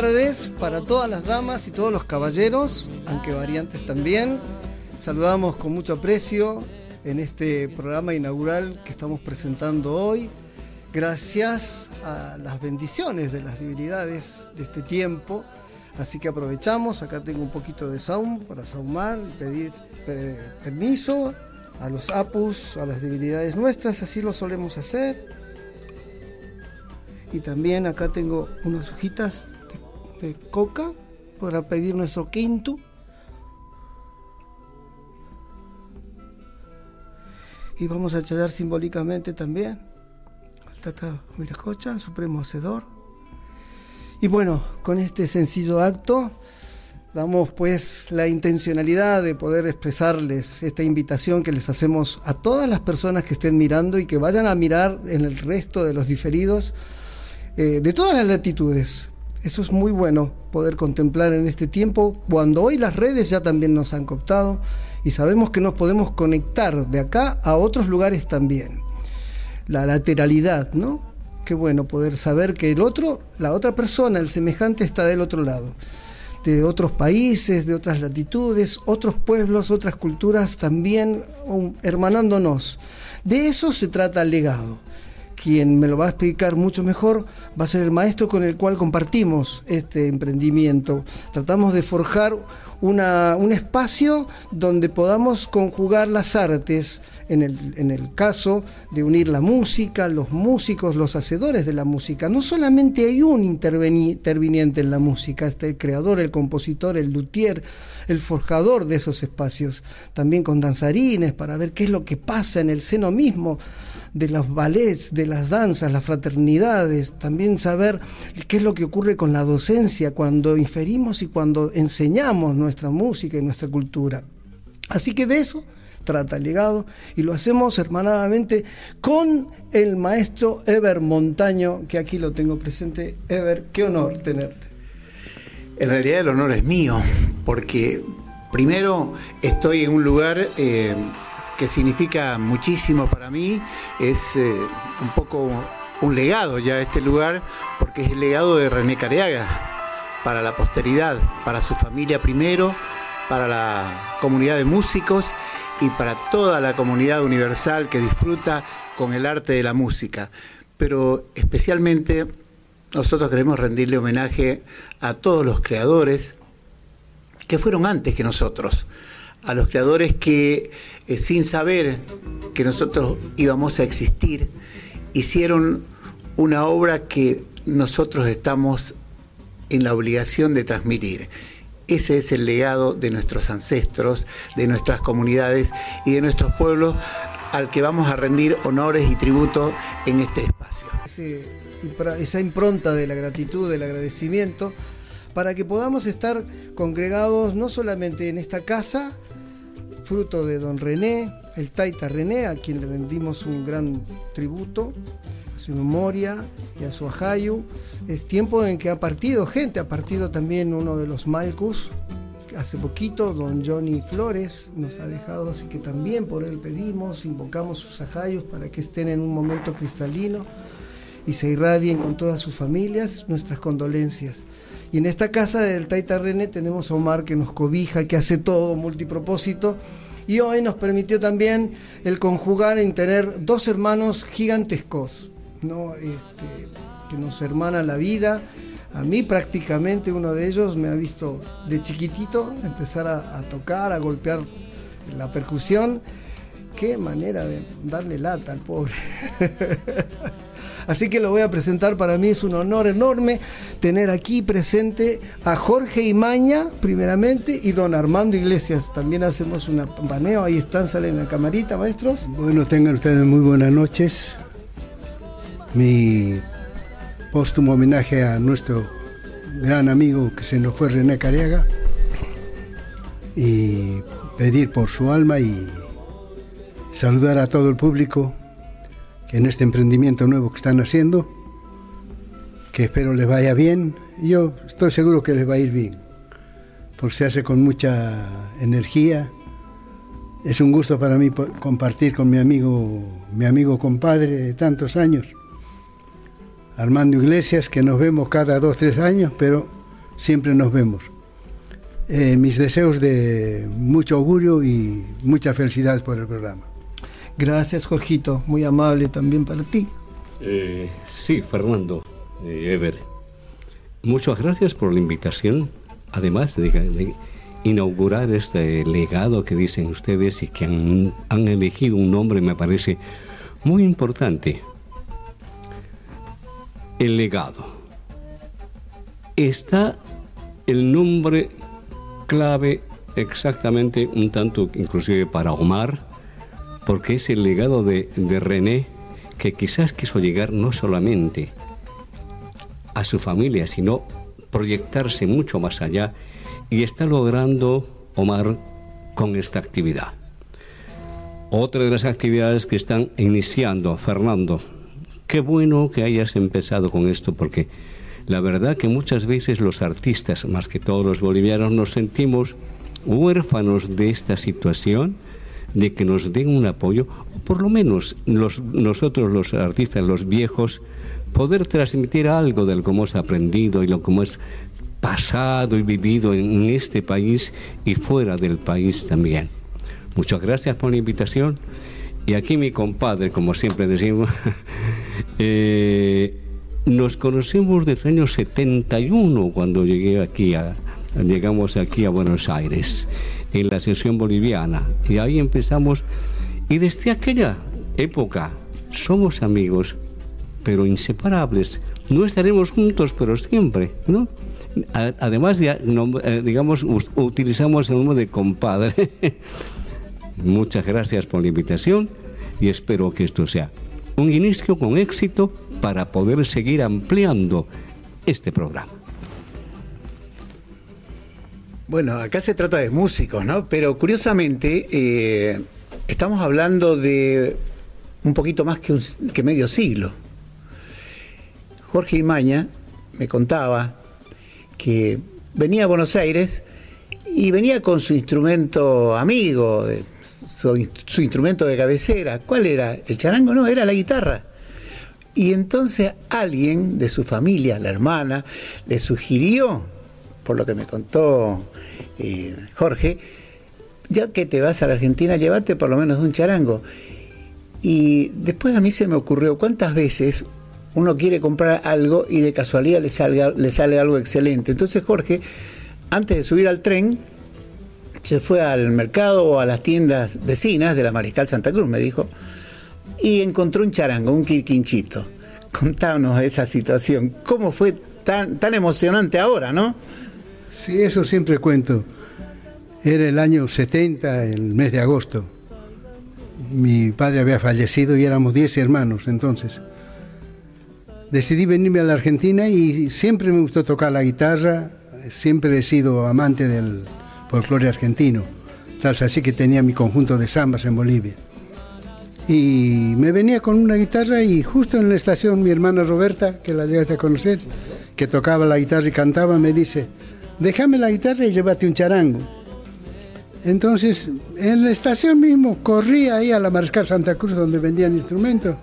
tardes para todas las damas y todos los caballeros, aunque variantes también. Saludamos con mucho aprecio en este programa inaugural que estamos presentando hoy. Gracias a las bendiciones de las divinidades de este tiempo. Así que aprovechamos, acá tengo un poquito de sound para saumar, pedir permiso a los apus, a las divinidades nuestras, así lo solemos hacer y también acá tengo unas hojitas de, coca para pedir nuestro quinto. Y vamos a echar simbólicamente también al Tata Huiracocha, Supremo Hacedor. Y bueno, con este sencillo acto damos pues la intencionalidad de poder expresarles esta invitación que les hacemos a todas las personas que estén mirando y que vayan a mirar en el resto de los diferidos eh, de todas las latitudes. Eso es muy bueno poder contemplar en este tiempo, cuando hoy las redes ya también nos han cooptado y sabemos que nos podemos conectar de acá a otros lugares también. La lateralidad, ¿no? Qué bueno poder saber que el otro, la otra persona, el semejante está del otro lado. De otros países, de otras latitudes, otros pueblos, otras culturas también hermanándonos. De eso se trata el legado quien me lo va a explicar mucho mejor va a ser el maestro con el cual compartimos este emprendimiento. Tratamos de forjar una, un espacio donde podamos conjugar las artes, en el, en el caso de unir la música, los músicos, los hacedores de la música. No solamente hay un interviniente en la música, está el creador, el compositor, el luthier, el forjador de esos espacios, también con danzarines para ver qué es lo que pasa en el seno mismo de los ballets, de las danzas, las fraternidades, también saber qué es lo que ocurre con la docencia cuando inferimos y cuando enseñamos nuestra música y nuestra cultura. Así que de eso trata el legado y lo hacemos hermanadamente con el maestro Ever Montaño, que aquí lo tengo presente. Ever, qué honor tenerte. En realidad el honor es mío, porque primero estoy en un lugar... Eh, que significa muchísimo para mí, es eh, un poco un legado ya este lugar, porque es el legado de René Careaga para la posteridad, para su familia primero, para la comunidad de músicos y para toda la comunidad universal que disfruta con el arte de la música. Pero especialmente nosotros queremos rendirle homenaje a todos los creadores que fueron antes que nosotros, a los creadores que eh, sin saber que nosotros íbamos a existir, hicieron una obra que nosotros estamos en la obligación de transmitir. Ese es el legado de nuestros ancestros, de nuestras comunidades y de nuestros pueblos al que vamos a rendir honores y tributo en este espacio. esa impronta de la gratitud, del agradecimiento, para que podamos estar congregados no solamente en esta casa, fruto de don René, el Taita René, a quien le rendimos un gran tributo, a su memoria y a su ajayu. Es tiempo en que ha partido gente, ha partido también uno de los Malcus, hace poquito, don Johnny Flores nos ha dejado, así que también por él pedimos, invocamos sus ajayos para que estén en un momento cristalino y se irradien con todas sus familias nuestras condolencias. Y en esta casa del Taita René tenemos a Omar que nos cobija, que hace todo multipropósito. Y hoy nos permitió también el conjugar en tener dos hermanos gigantescos, ¿no? Este, que nos hermana la vida. A mí prácticamente uno de ellos me ha visto de chiquitito empezar a, a tocar, a golpear la percusión. Qué manera de darle lata al pobre. Así que lo voy a presentar, para mí es un honor enorme tener aquí presente a Jorge Imaña, primeramente, y don Armando Iglesias. También hacemos un paneo, ahí están, salen en la camarita, maestros. Bueno, tengan ustedes muy buenas noches. Mi póstumo homenaje a nuestro gran amigo que se nos fue René Cariaga y pedir por su alma y saludar a todo el público en este emprendimiento nuevo que están haciendo, que espero les vaya bien. Yo estoy seguro que les va a ir bien, porque se hace con mucha energía. Es un gusto para mí compartir con mi amigo, mi amigo compadre de tantos años, Armando Iglesias, que nos vemos cada dos, tres años, pero siempre nos vemos. Eh, mis deseos de mucho augurio y mucha felicidad por el programa. Gracias, Jorgito, muy amable también para ti. Eh, sí, Fernando, eh, Ever. Muchas gracias por la invitación. Además de, inaugurar este legado que dicen ustedes y que han, han elegido un nombre, me parece muy importante. El legado. Está el nombre clave exactamente un tanto inclusive para Omar, porque es el legado de, René que quizás quiso llegar no solamente a su familia, sino proyectarse mucho más allá y está logrando Omar con esta actividad. Otra de las actividades que están iniciando, Fernando, qué bueno que hayas empezado con esto porque la verdad que muchas veces los artistas, más que todos los bolivianos, nos sentimos huérfanos de esta situación de que nos den un apoyo, o por lo menos nosotros los artistas, los viejos, poder transmitir algo de lo que hemos aprendido y lo que hemos pasado y vivido en este país y fuera del país también. Muchas gracias por la invitación. Y aquí mi compadre, como siempre decimos, eh, nos conocemos desde el año 71 cuando llegué aquí a, llegamos aquí a Buenos Aires en la sesión boliviana. Y ahí empezamos. Y desde aquella época somos amigos, pero inseparables. No estaremos juntos, pero siempre, ¿no? Además, de, eh, digamos, utilizamos el nombre de compadre. Muchas gracias por la invitación y espero que esto sea un inicio con éxito para poder seguir ampliando este programa. Bueno, acá se trata de músicos, ¿no? Pero curiosamente, eh, estamos hablando de un poquito más que, que medio siglo. Jorge Imaña me contaba que venía a Buenos Aires y venía con su instrumento amigo, su, su, instrumento de cabecera. ¿Cuál era? ¿El charango? No, era la guitarra. Y entonces alguien de su familia, la hermana, le sugirió por lo que me contó Jorge, ya que te vas a la Argentina, llévate por lo menos un charango. Y después a mí se me ocurrió cuántas veces uno quiere comprar algo y de casualidad le sale, le sale algo excelente. Entonces Jorge, antes de subir al tren, se fue al mercado o a las tiendas vecinas de la Mariscal Santa Cruz, me dijo, y encontró un charango, un quirquinchito. Contámonos esa situación. ¿Cómo fue tan, tan emocionante ahora, no? Sí, eso siempre cuento. Era el año 70, el mes de agosto. Mi padre había fallecido y éramos 10 hermanos entonces. Decidí venirme a la Argentina y siempre me gustó tocar la guitarra, siempre he sido amante del folclore argentino, tal así que tenía mi conjunto de zambas en Bolivia. Y me venía con una guitarra y justo en la estación mi hermana Roberta, que la llegaste a conocer, que tocaba la guitarra y cantaba, me dice, déjame la guitarra y llévate un charango. Entonces, en la estación mismo, corrí ahí a la Mariscal Santa Cruz donde vendían instrumentos.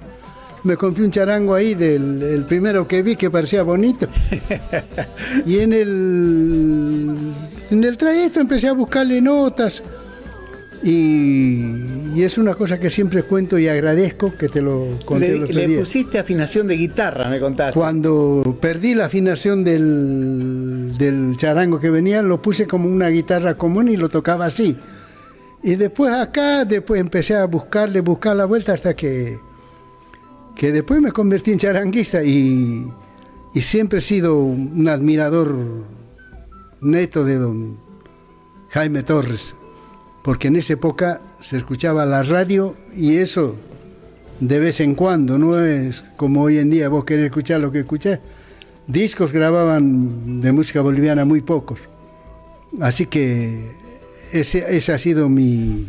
Me compré un charango ahí del el primero que vi que parecía bonito. y en el, en el trayecto empecé a buscarle notas y, es una cosa que siempre cuento y agradezco que te lo conté. Le, le pusiste afinación de guitarra, me contaste. Cuando perdí la afinación del, del charango que venía, lo puse como una guitarra común y lo tocaba así. Y después acá, después empecé a buscarle, buscar la vuelta hasta que, que después me convertí en charanguista y, y siempre he sido un admirador neto de don Jaime Torres porque en esa época se escuchaba la radio y eso de vez en cuando, no es como hoy en día vos querés escuchar lo que escuchás. Discos grababan de música boliviana muy pocos. Así que ese, esa ha sido mi,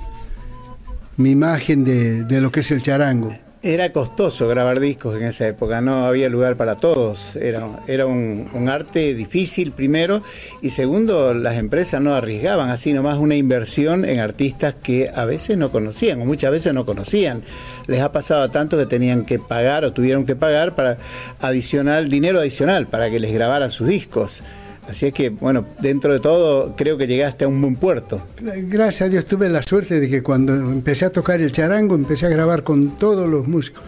imagen de, lo que es el charango. Era costoso grabar discos en esa época, no había lugar para todos. Era, era un, un, arte difícil primero y segundo, las empresas no arriesgaban así nomás una inversión en artistas que a veces no conocían o muchas veces no conocían. Les ha pasado a tanto que tenían que pagar o tuvieron que pagar para adicional, dinero adicional para que les grabaran sus discos. Así es que, bueno, dentro de todo, creo que llegaste a un buen puerto. Gracias a Dios tuve la suerte de que cuando empecé a tocar el charango, empecé a grabar con todos los músicos.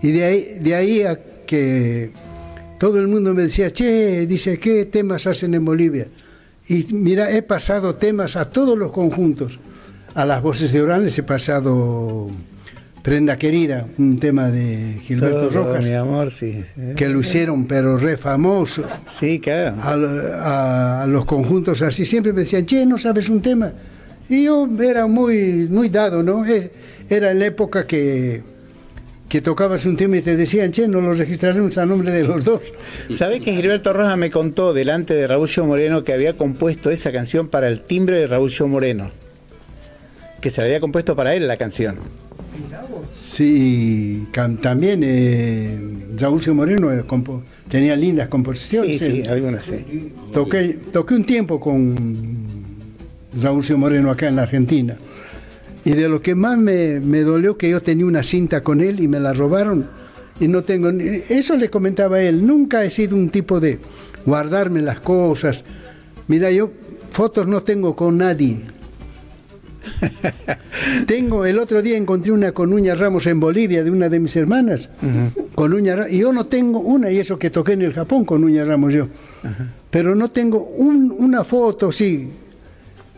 Y de ahí, de ahí a que todo el mundo me decía, che, dice, ¿qué temas hacen en Bolivia? Y mira, he pasado temas a todos los conjuntos. A las voces de Orán les he pasado Prenda Querida, un tema de Gilberto Todo, Rojas. Mi amor, sí. Que lo hicieron, pero re famoso. Sí, claro. A, a, a, los conjuntos así, siempre me decían, che, ¿no sabes un tema? Y yo era muy, muy dado, ¿no? Era en la época que, que tocabas un tema y te decían, che, no lo registraremos a nombre de los dos. ¿Sabés que Gilberto Rojas me contó delante de Raúl Moreno que había compuesto esa canción para el timbre de Raúl Moreno? Que se la había compuesto para él la canción. Sí, también eh, Raúl Moreno tenía lindas composiciones. Sí, sí, algunas sí. Toqué, toqué un tiempo con Raúl Moreno acá en la Argentina. Y de lo que más me, me, dolió que yo tenía una cinta con él y me la robaron. Y no tengo. Eso le comentaba a él. Nunca he sido un tipo de guardarme las cosas. Mira, yo fotos no tengo con nadie. Tengo, el otro día encontré una con Uña Ramos en Bolivia de una de mis hermanas. Uh -huh. Con Uña Y yo no tengo una, y eso que toqué en el Japón con Uña Ramos yo. Uh -huh. Pero no tengo un, una foto, sí.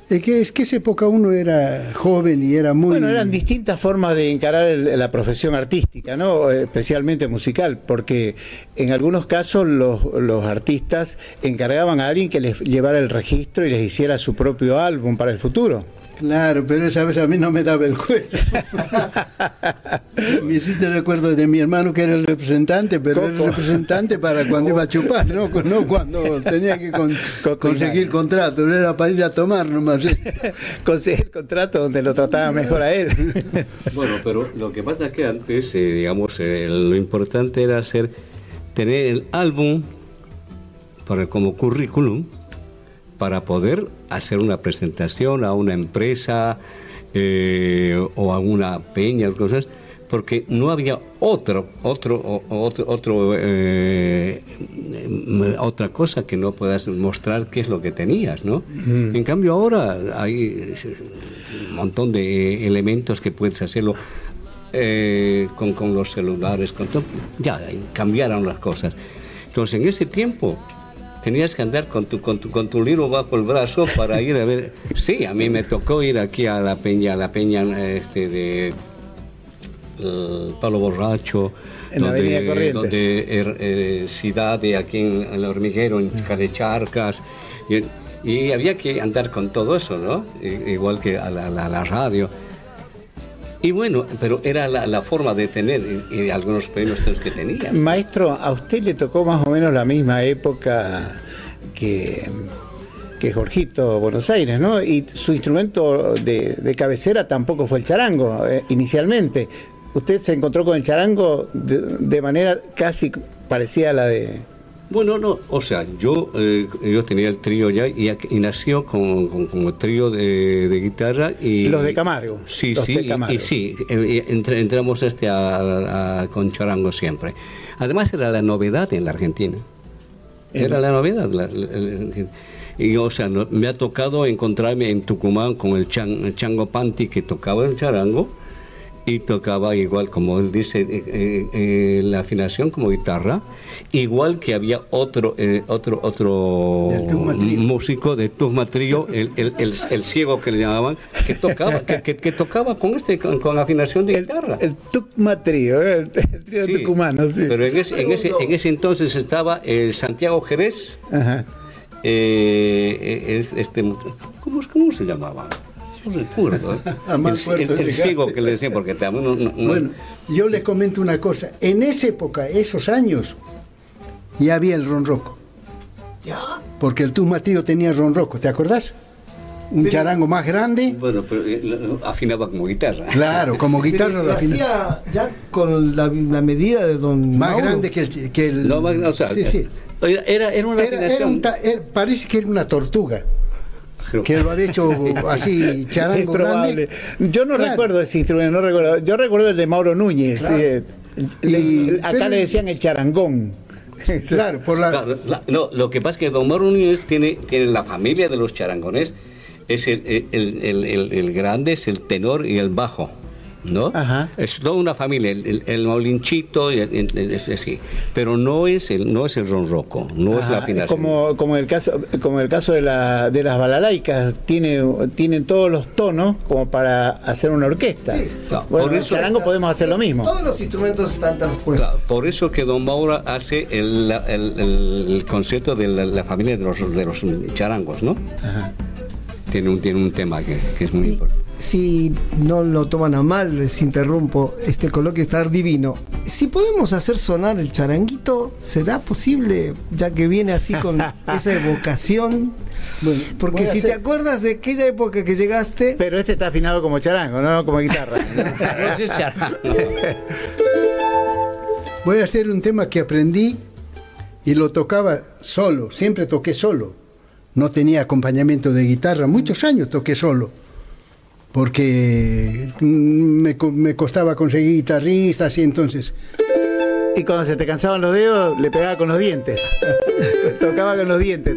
Es que, es que esa época uno era joven y era muy... Bueno, eran distintas formas de encarar el, la profesión artística, ¿no? Especialmente musical, porque en algunos casos los, los, artistas encargaban a alguien que les llevara el registro y les hiciera su propio álbum para el futuro. Claro, pero esa vez a mí no me daba el cuero. me hiciste recuerdo de mi hermano que era el representante, pero era el representante para cuando iba a chupar, no, no cuando tenía que con, conseguir contrato, no era para ir a tomar nomás. conseguir contrato donde lo trataba mejor a él. bueno, pero lo que pasa es que antes, eh, digamos, eh, lo importante era hacer, tener el álbum para, como currículum para poder hacer una presentación a una empresa eh, o a una peña, cosas, porque no había otro, otro, otro, otro eh, otra cosa que no puedas mostrar qué es lo que tenías, ¿no? Mm. En cambio ahora hay un montón de elementos que puedes hacerlo. Eh, con, con, los celulares, con todo, ya cambiaron las cosas. Entonces, en ese tiempo, tenías que andar con tu, con tu, con tu libro bajo el brazo para ir a ver. Sí, a mí me tocó ir aquí a la peña, a la peña este, de uh, Palo Borracho, en donde, la donde er, eh, de aquí en, en, el hormiguero, en Carecharcas. Y, y, había que andar con todo eso, ¿no? Igual que a la, la, la radio. Y bueno, pero era la, forma de tener y, y algunos premios que tenías. Maestro, a usted le tocó más o menos la misma época que, que Jorgito Buenos Aires, ¿no? Y su instrumento de, de cabecera tampoco fue el charango, eh, inicialmente. Usted se encontró con el charango de manera casi parecida a la de, bueno, no, o sea, yo, eh, yo tenía el trío ya y, y nació con, con, con, el trío de, de, guitarra y... Los de Camargo. Sí, los sí, de Camargo. Y, y, sí, entre, entramos este a, a, a, con charango siempre. Además era la novedad en la Argentina. Era la novedad. La, la, la, y, o sea, no, me ha tocado encontrarme en Tucumán con el, chan, el Chango Panti que tocaba el charango y tocaba igual, como él dice, eh, eh, la afinación como guitarra, igual que había otro eh, otro otro músico de Tuzma Trío, el, el, el, el, ciego que le llamaban, que tocaba que, que, que tocaba con este con, con, afinación de guitarra. El, Tuzma Trío, el, trío sí, tucumano, sí. Pero en ese, en ese, en ese entonces estaba Santiago Jerez, Ajá. este, ¿cómo, ¿cómo se llamaba? No recuerdo. ¿eh? el, el, el ciego que le decía, porque también no, no, Bueno, yo les comento una cosa. En esa época, esos años, ya había el ronroco. ¿Ya? Porque el Tusma Trío tenía ronroco, ¿te acordás? un charango más grande. Bueno, pero eh, afinaba como guitarra. Claro, como guitarra lo hacía ya con la, medida de don Más grande que el... Que el no, más, o sea, sí, sí. Era, era una era, era un Parece que era una tortuga que lo había hecho así charango grande. Yo no recuerdo ese instrumento, no recuerdo. Yo recuerdo el de Mauro Núñez. y, acá le decían el charangón. Claro, por la... no, lo que pasa es que Don Mauro Núñez tiene, tiene la familia de los charangones, es el, el, el, el grande, es el tenor y el bajo. ¿No? Es toda una familia, el, el, maulinchito, es, así, pero no es el no es el ronroco, no es la afinación. Como, como el caso como el caso de, la, de las balalaicas, tiene, tienen todos los tonos como para hacer una orquesta. por eso, el charango podemos hacer lo mismo. Todos los instrumentos están tan Por eso que Don Maura hace el, el, concepto de la, familia de los, de los charangos, ¿no? Tiene un, tiene un tema que, que es muy importante si no lo toman a mal, les interrumpo, este coloquio está divino. Si podemos hacer sonar el charanguito, ¿será posible? Ya que viene así con esa evocación. Porque si te acuerdas de aquella época que llegaste. Pero este está afinado como charango, no como guitarra. Voy a hacer un tema que aprendí y lo tocaba solo, siempre toqué solo. No tenía acompañamiento de guitarra, muchos años toqué solo porque me, me costaba conseguir guitarristas y entonces... Y cuando se te cansaban los dedos, le pegaba con los dientes. Tocaba con los dientes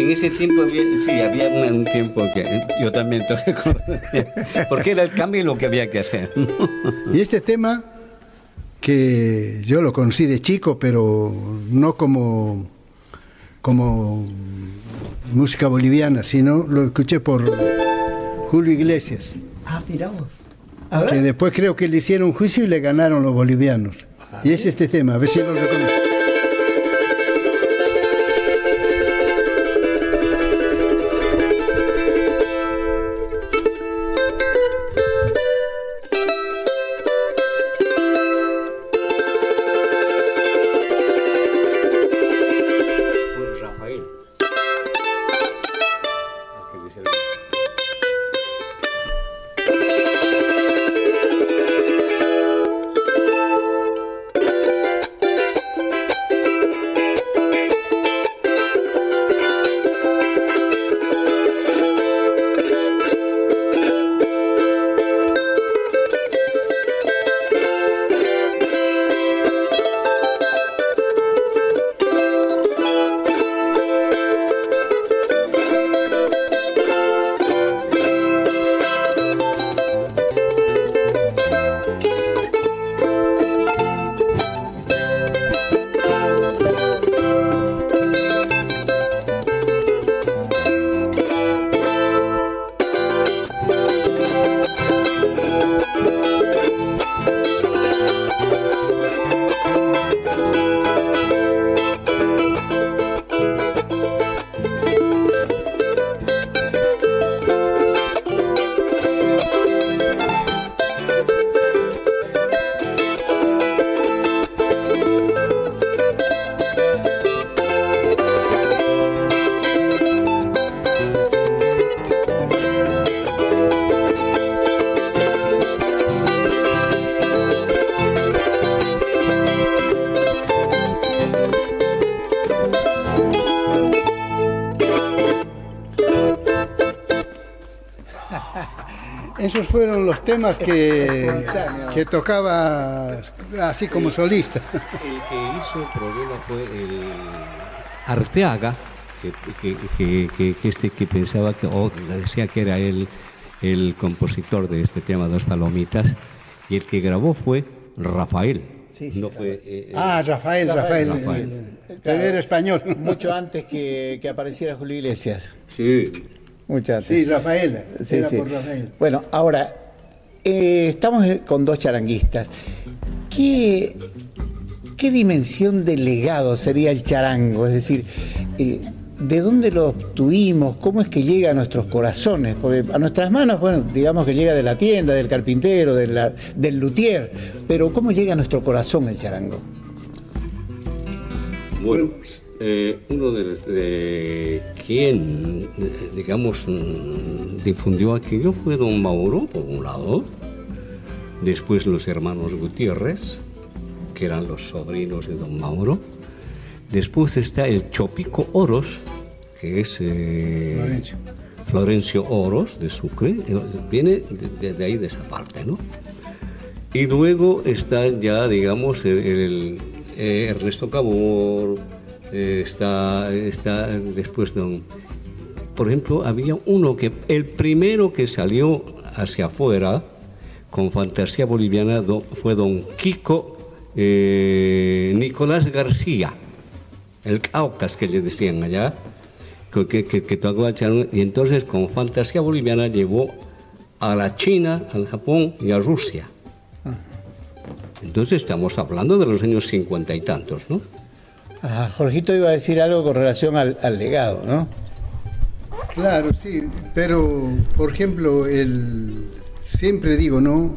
en ese tiempo sí, había un tiempo que yo también toqué con Porque era el cambio lo que había que hacer. y este tema, que yo lo conocí de chico, pero no como, como música boliviana, sino lo escuché por Julio Iglesias. Ah, miramos. Que después creo que le hicieron juicio y le ganaron los bolivianos. y es este tema, a ver si lo reconocen. Fueron los temas que, que tocaba así como solista. El que hizo el problema fue el Arteaga, que, este que pensaba que, o decía que era él el compositor de este tema Dos Palomitas, y el que grabó fue Rafael. no fue, eh, eh, ah, Rafael, Rafael. Pero era español. Mucho antes que, que apareciera Julio Iglesias. Sí. Muchas Sí, Rafael. Sí, sí. Bueno, ahora, eh, estamos con dos charanguistas. ¿Qué, ¿Qué dimensión de legado sería el charango? Es decir, eh, ¿de dónde lo obtuvimos? ¿Cómo es que llega a nuestros corazones? Porque a nuestras manos, bueno, digamos que llega de la tienda, del carpintero, del luthier, pero ¿cómo llega a nuestro corazón el charango? Bueno, eh, uno de, de quien, digamos, difundió aquello fue don Mauro, por un lado, después los hermanos Gutiérrez, que eran los sobrinos de don Mauro, después está el Chopico Oros, que es eh, Florencio. Florencio Oros de Sucre, eh, viene de, de ahí, de esa parte, ¿no? Y luego está ya, digamos, el, el, Ernesto Cabor, eh, está, está después don... Por ejemplo, había uno que, el primero que salió hacia afuera con fantasía boliviana do- fue don Kiko eh, Nicolás García, el Caucas que le decían allá, que, que, que, y entonces con fantasía boliviana llevó a la China, al Japón y a Rusia. Entonces estamos hablando de los años cincuenta y tantos, ¿no? Ajá, Jorgito iba a decir algo con relación al, al legado, ¿no? Claro, sí, pero por ejemplo, el, siempre digo, ¿no?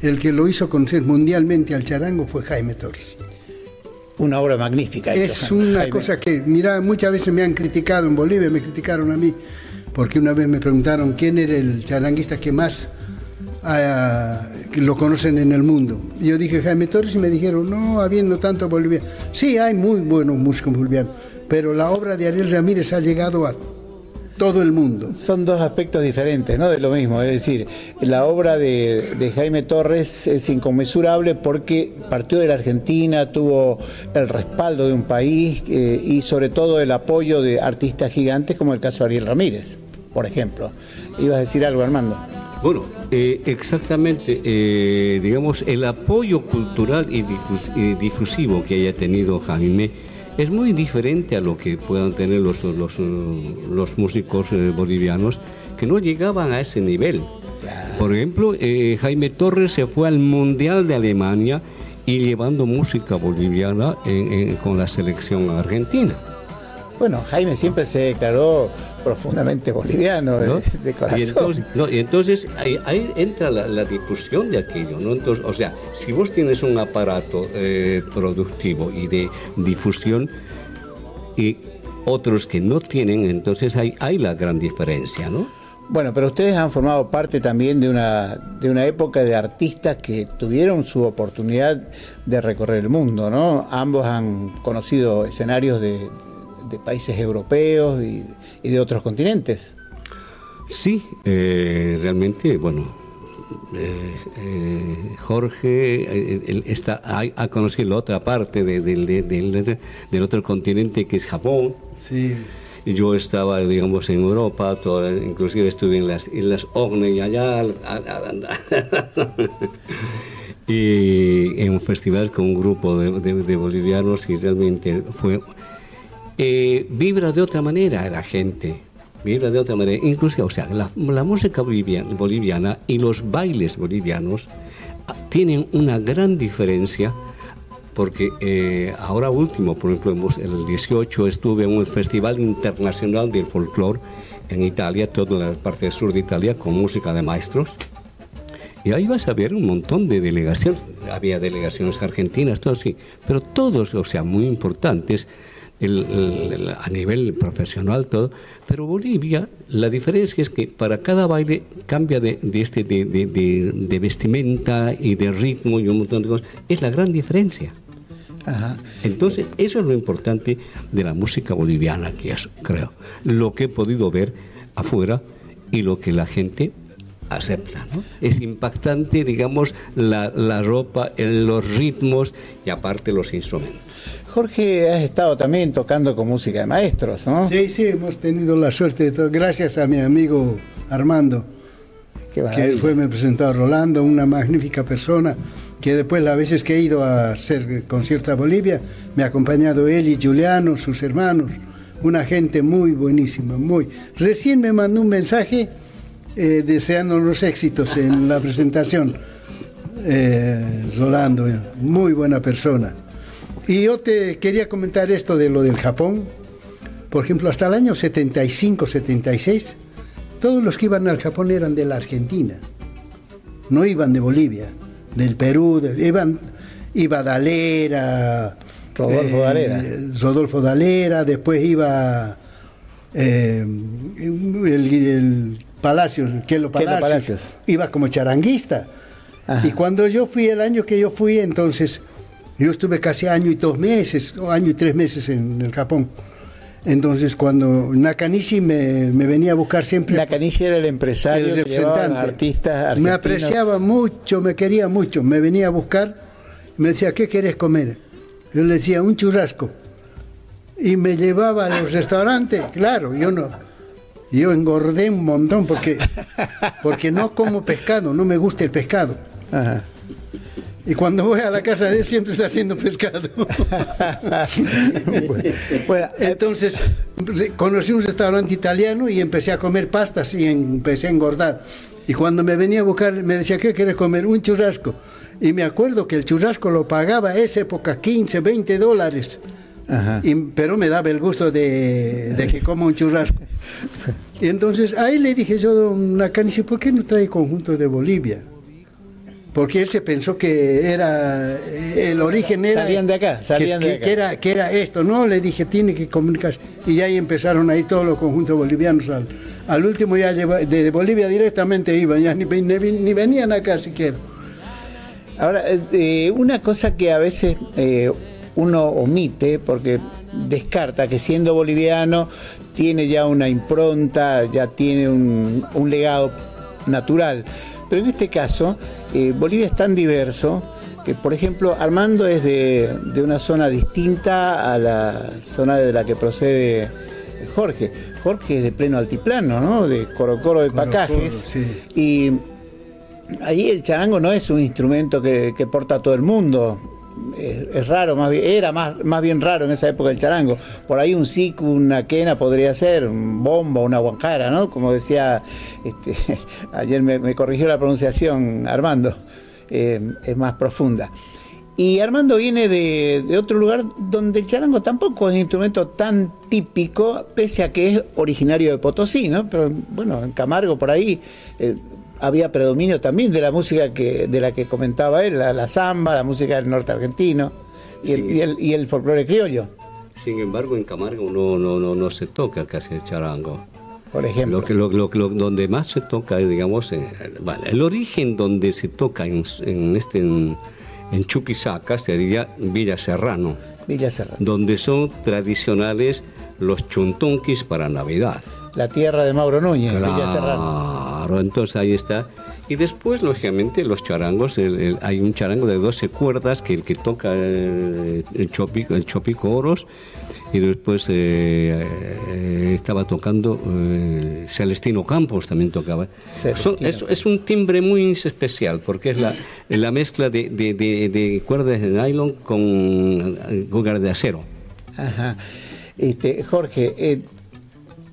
El que lo hizo conocer mundialmente al charango fue Jaime Torres. Una obra magnífica. hecho Es una Jaime. cosa que, mira, muchas veces me han criticado en Bolivia, me criticaron a mí, porque una vez me preguntaron quién era el charanguista que más ah, lo conocen en el mundo. Yo dije Jaime Torres y me dijeron, no, habiendo tanto boliviano. Sí, hay muy buenos músicos bolivianos, pero la obra de Ariel Ramírez ha llegado a todo el mundo. Son dos aspectos diferentes, ¿no? De lo mismo. Es decir, la obra de, de Jaime Torres es inconmensurable porque partió de la Argentina, tuvo el respaldo de un país eh, y sobre todo el apoyo de artistas gigantes como el caso de Ariel Ramírez, por ejemplo. Ibas a decir algo, Armando. Bueno, eh, exactamente, eh, digamos, el apoyo cultural y, difus- y difusivo que haya tenido Jaime es muy diferente a lo que puedan tener los, los, los músicos eh, bolivianos que no llegaban a ese nivel. Por ejemplo, eh, Jaime Torres se fue al Mundial de Alemania y llevando música boliviana en- en- con la selección argentina. Bueno, Jaime siempre se declaró profundamente boliviano, de, ¿no? de corazón. Y entonces, no, y entonces ahí, ahí entra la, la difusión de aquello, ¿no? Entonces, o sea, si vos tienes un aparato eh, productivo y de difusión y otros que no tienen, entonces hay, hay la gran diferencia, ¿no? Bueno, pero ustedes han formado parte también de una, de una época de artistas que tuvieron su oportunidad de recorrer el mundo, ¿no? Ambos han conocido escenarios de, de países europeos y, y de otros continentes. Sí, eh, realmente, bueno, eh, eh, Jorge eh, él está, ha, ha conocido la otra parte de- del- de- del- del otro continente que es Japón. Sí. Y Yo estaba, digamos, en Europa, toda- inclusive estuve en las Islas Orkney allá, al- al- al- y en un festival con un grupo de, de- de bolivianos y realmente fue... eh, vibra de otra manera la gente, vibra de otra manera. Inclusive, o sea, la, la música boliviana, boliviana y los bailes bolivianos ah, tienen una gran diferencia porque eh, ahora último, por ejemplo, el 18 estuve en un festival internacional del folclore en Italia, toda la parte sur de Italia, con música de maestros. Y ahí vas a ver un montón de delegaciones. Había delegaciones argentinas, todo así, pero todos, o sea, muy importantes el- a nivel profesional, todo. Pero Bolivia, la diferencia es que para cada baile cambia de, de este, de, de- de- de vestimenta y de ritmo y un montón de cosas. Es la gran diferencia. Ajá. Entonces, eso es lo importante de la música boliviana, que es, creo, lo que he podido ver afuera y lo que la gente acepta. ¿no? Es impactante, digamos, la, la ropa, el- los ritmos y aparte los instrumentos. Jorge, has estado también tocando con música de maestros, ¿no? Sí, sí, hemos tenido la suerte de todo. Gracias a mi amigo Armando, que fue me presentó a Rolando, una magnífica persona, que después las veces que he ido a hacer concierto a Bolivia, me ha acompañado él y Juliano, sus hermanos, una gente muy buenísima, muy. Recién me mandó un mensaje eh, deseándonos éxitos en la presentación, eh, Rolando, muy buena persona. Y yo te quería comentar esto de lo del Japón. Por ejemplo, hasta el año 75, 76, todos los que iban al Japón eran de la Argentina. No iban de Bolivia, del Perú, de- iban, iba Dalera, Rodolfo Dalera. Rodolfo Dalera, después iba el, el, Palacios, que los Palacios, iba como charanguista. Y cuando yo fui, el año que yo fui, entonces, yo estuve casi año y dos meses, o año y tres meses en el Japón. Entonces, cuando Nakanishi me, me, venía a buscar siempre. Nakanishi era el empresario, el representante. artistas Me apreciaba mucho, me quería mucho. Me venía a buscar, me decía, ¿qué quieres comer? Yo le decía, un churrasco. Y me llevaba a los restaurantes, claro, yo no. Yo engordé un montón porque, porque no como pescado, no me gusta el pescado. Y cuando voy a la casa de él siempre está haciendo pescado. bueno, entonces conocí un restaurante italiano y empecé a comer pastas y empecé a engordar. Y cuando me venía a buscar me decía, ¿qué quieres comer? Un churrasco. Y me acuerdo que el churrasco lo pagaba esa época 15, 20 dólares pero me daba el gusto de, que coma un churrasco. Y entonces ahí le dije yo, don Nakanishi, ¿por qué no trae conjunto de Bolivia? Porque él se pensó que era el origen era salían de acá, salían que, de acá. Que, era, que era esto, no, le dije, tiene que comunicarse. Y ahí empezaron ahí todos los conjuntos bolivianos. Al, último ya de Bolivia directamente iban, ya ni, ni, venían acá siquiera. Ahora, eh, una cosa que a veces eh, uno omite porque descarta que siendo boliviano tiene ya una impronta, ya tiene un, legado natural. Pero en este caso, eh, Bolivia es tan diverso que, por ejemplo, Armando es de, una zona distinta a la zona de la que procede Jorge. Jorge es de pleno altiplano, ¿no? De Corocoro de Pacajes. Y ahí el charango no es un instrumento que, que porta todo el mundo es, raro, más era más, más bien raro en esa época el charango. Por ahí un siku, una quena podría ser, un bomba, una guancara, ¿no? Como decía, este, ayer me, corrigió la pronunciación Armando, eh, es más profunda. Y Armando viene de, otro lugar donde el charango tampoco es un instrumento tan típico, pese a que es originario de Potosí, ¿no? Pero bueno, en Camargo por ahí eh, había predominio también de la música que, de la que comentaba él, la, la samba, la música del norte argentino y, el, y, el, folclore criollo. Sin embargo, en Camargo no, no, no, no se toca casi el charango. Por ejemplo. Lo que, lo, lo, donde más se toca, digamos, eh, el origen donde se toca en, en este en, Chuquisaca sería Villa Serrano. Villa Serrano. Donde son tradicionales los chuntunquis para Navidad. La tierra de Mauro Núñez, Villa Serrano entonces ahí está. Y después, lógicamente, los charangos, hay un charango de 12 cuerdas que el que toca el, el, chopico, el chopico oros, y después eh, eh, estaba tocando eh, Celestino Campos, también tocaba. es, un timbre muy especial, porque es la, la mezcla de, de, cuerdas de nylon con lugar de acero. Ajá. Este, Jorge,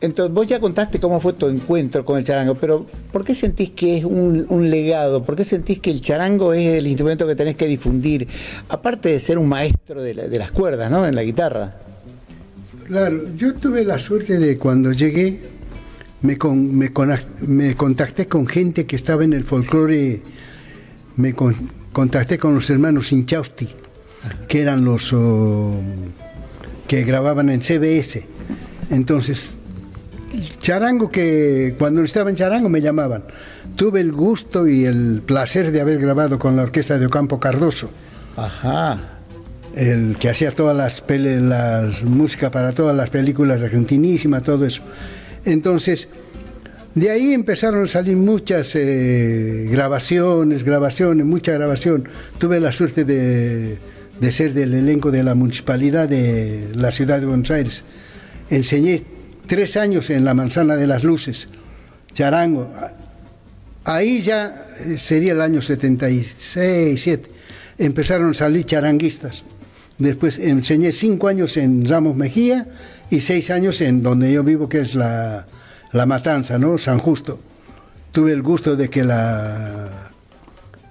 entonces, vos ya contaste cómo fue tu encuentro con el charango, pero ¿por qué sentís que es un, legado? ¿Por qué sentís que el charango es el instrumento que tenés que difundir? Aparte de ser un maestro de, las cuerdas, ¿no? En la guitarra. Claro, yo tuve la suerte de cuando llegué, me, me, contacté con gente que estaba en el folclore, me contacté con los hermanos Inchausti, que eran los oh, que grababan en CBS. Entonces charango que cuando estaba en charango me llamaban. Tuve el gusto y el placer de haber grabado con la orquesta de Ocampo Cardoso. Ajá. El que hacía todas las, las música para todas las películas argentinísimas, todo eso. Entonces, de ahí empezaron a salir muchas eh, grabaciones, grabaciones, mucha grabación. Tuve la suerte de, de ser del elenco de la municipalidad de la ciudad de Buenos Aires. Enseñé tres años en la Manzana de las Luces, Charango. Ahí ya eh, sería el año 76, 7. Empezaron a salir charanguistas. Después enseñé cinco años en Ramos Mejía y seis años en donde yo vivo, que es la, Matanza, ¿no? San Justo. Tuve el gusto de que la,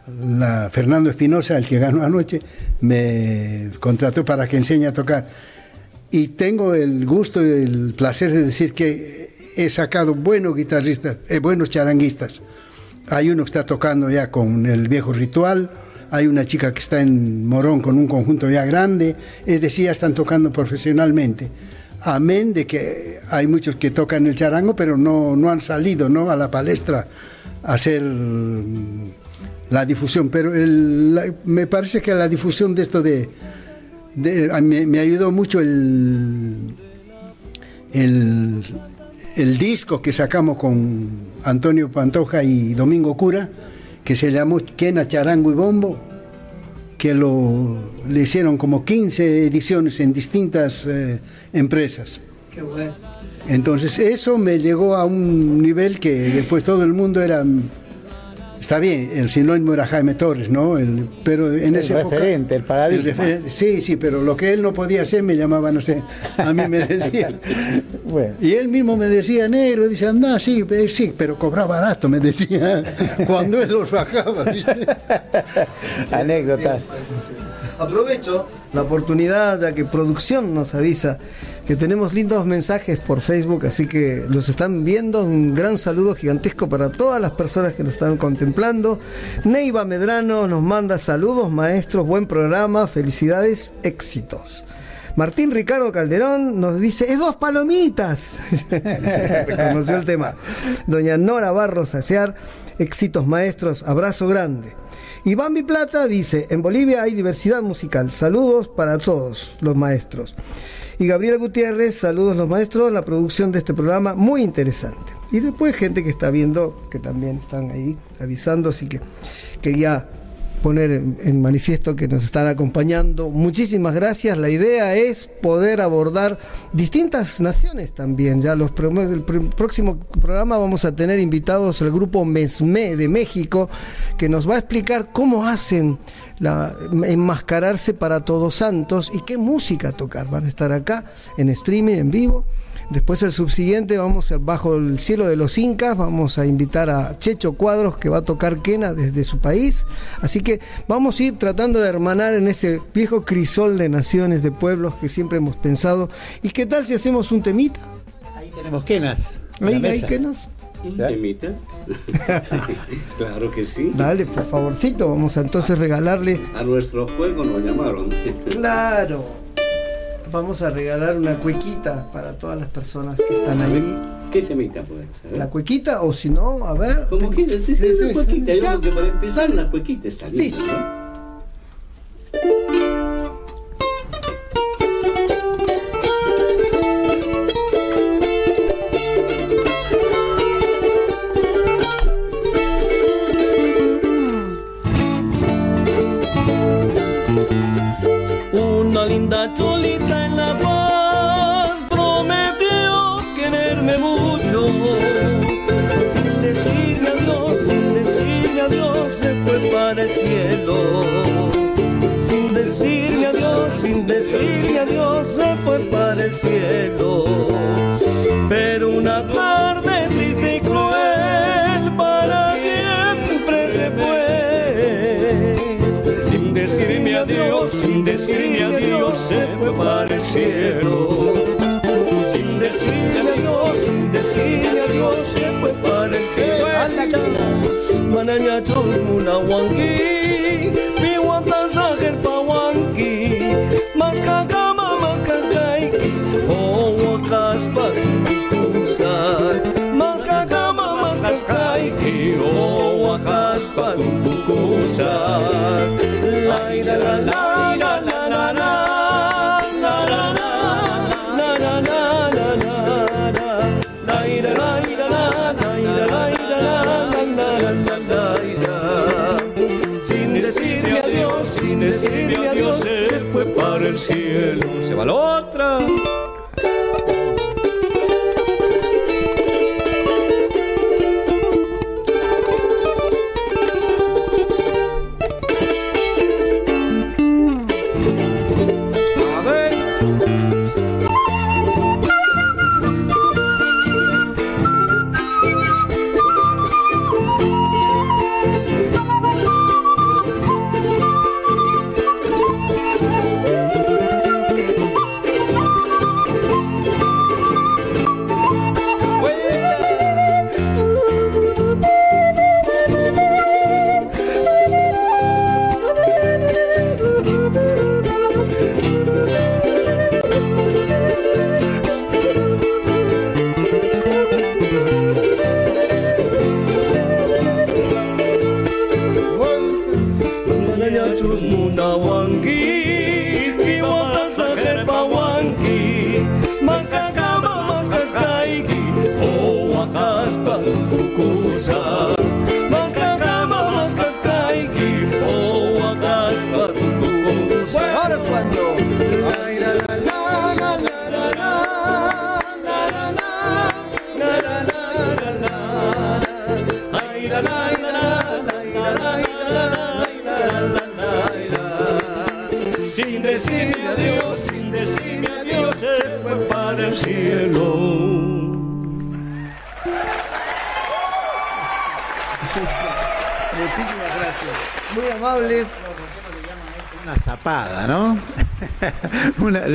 la Fernando Espinosa, el que ganó anoche, me contrató para que enseñe a tocar y tengo el gusto y el placer de decir que he sacado buenos guitarristas, eh, buenos charanguistas. Hay uno que está tocando ya con el viejo ritual, hay una chica que está en Morón con un conjunto ya grande, es decir, ya están tocando profesionalmente. Amén de que hay muchos que tocan el charango, pero no, no han salido ¿no? a la palestra a hacer la difusión. Pero me parece que la difusión de esto de... me, me, ayudó mucho el, el, el disco que sacamos con Antonio Pantoja y Domingo Cura, que se llamó Quena, Charango y Bombo, que lo, le hicieron como 15 ediciones en distintas eh, empresas. Qué bueno. Entonces eso me llegó a un nivel que después todo el mundo era Está bien, el sinónimo era Jaime Torres, ¿no? El, pero en ese referente, el paradigma. sí, sí, pero lo que él no podía hacer me llamaba, no sé, a mí me decía. bueno. Y él mismo me decía, negro, dice, anda, sí, sí, pero cobra barato, me decía, cuando él los bajaba, ¿viste? Anécdotas. Aprovecho la oportunidad, ya que producción nos avisa que tenemos lindos mensajes por Facebook, así que los están viendo. Un gran saludo gigantesco para todas las personas que nos están contemplando. Neiva Medrano nos manda saludos, maestros, buen programa, felicidades, éxitos. Martín Ricardo Calderón nos dice, es dos palomitas. Reconoció el tema. Doña Nora Barros Asear, éxitos maestros, abrazo grande. Y Bambi Plata dice, en Bolivia hay diversidad musical. Saludos para todos los maestros. Y Gabriela Gutiérrez, saludos los maestros, la producción de este programa, muy interesante. Y después gente que está viendo, que también están ahí avisando, así que quería poner en, manifiesto que nos están acompañando. Muchísimas gracias. La idea es poder abordar distintas naciones también. Ya los el próximo programa vamos a tener invitados el grupo Mesme de México que nos va a explicar cómo hacen la, enmascararse para Todos Santos y qué música tocar. Van a estar acá en streaming, en vivo. Después el subsiguiente vamos bajo el cielo de los incas, vamos a invitar a Checho Cuadros que va a tocar quena desde su país. Así que vamos a ir tratando de hermanar en ese viejo crisol de naciones, de pueblos que siempre hemos pensado. ¿Y qué tal si hacemos un temita? Ahí tenemos quenas. Ahí hay quenas. ¿Un temita? claro que sí. Dale, por favorcito, vamos a entonces regalarle. A nuestro juego nos llamaron. claro vamos a regalar una cuequita para todas las personas que están ahí. ¿Qué temita puede ser? ¿La cuequita? O si no, a ver. Como quieras, sí, sí, una cuequita. Yo creo que para empezar, una cuequita está bien. Listo. ¿no? El cielo. Se va la otra.